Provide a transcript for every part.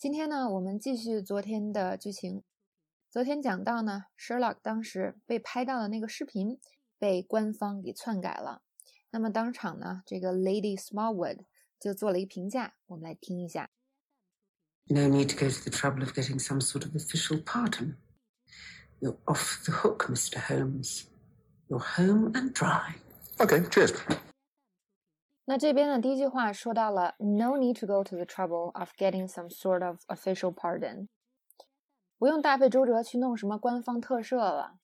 今天呢，我们继续昨天的剧情。昨天讲到呢，Sherlock 当时被拍到的那个视频被官方给篡改了。那么当场呢，这个 Lady Smallwood 就做了一评价，我们来听一下。No need to go to the trouble of getting some sort of official pardon. You're off the hook, Mr. Holmes. You're home and dry. Okay, cheers. 那这边呢，第一句话说到了 “No need to go to the trouble of getting some sort of official pardon”，不用大费周折去弄什么官方特赦了。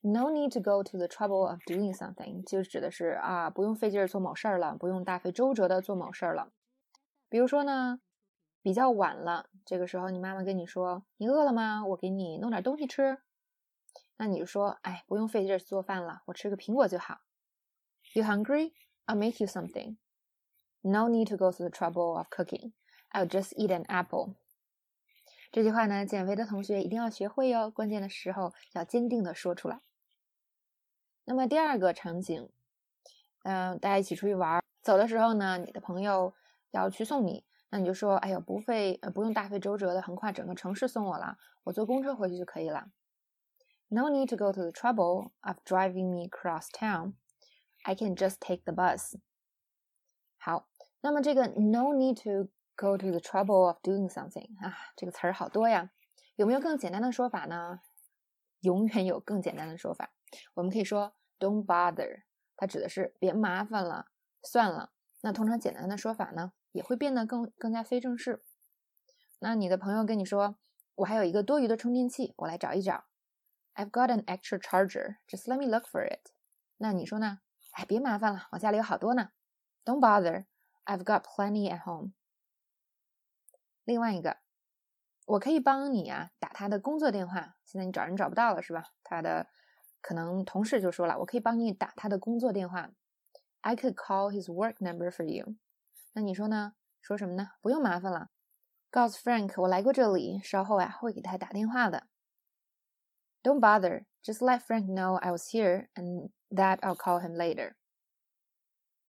“No need to go to the trouble of doing something” 就指的是啊，不用费劲儿做某事儿了，不用大费周折的做某事儿了。比如说呢，比较晚了，这个时候你妈妈跟你说：“你饿了吗？我给你弄点东西吃。”那你就说：“哎，不用费劲儿做饭了，我吃个苹果就好。”You hungry? I'll make you something. No need to go through the trouble of cooking. I'll just eat an apple. 这句话呢，减肥的同学一定要学会哟。关键的时候要坚定的说出来。那么第二个场景，嗯，大家一起出去玩，走的时候呢，你的朋友要去送你，那你就说：“哎呦，不费，不用大费周折的横跨整个城市送我了，我坐公车回去就可以了。”No need to go to the trouble of driving me across town. I can just take the bus。好，那么这个 no need to go to the trouble of doing something 啊，这个词儿好多呀，有没有更简单的说法呢？永远有更简单的说法。我们可以说 don't bother，它指的是别麻烦了，算了。那通常简单的说法呢，也会变得更更加非正式。那你的朋友跟你说，我还有一个多余的充电器，我来找一找。I've got an extra charger, just let me look for it。那你说呢？哎，别麻烦了，我家里有好多呢。Don't bother, I've got plenty at home。另外一个，我可以帮你啊打他的工作电话。现在你找人找不到了是吧？他的可能同事就说了，我可以帮你打他的工作电话。I could call his work number for you。那你说呢？说什么呢？不用麻烦了，告诉 Frank 我来过这里，稍后呀会给他打电话的。Don't bother, just let Frank know I was here and that I'll call him later.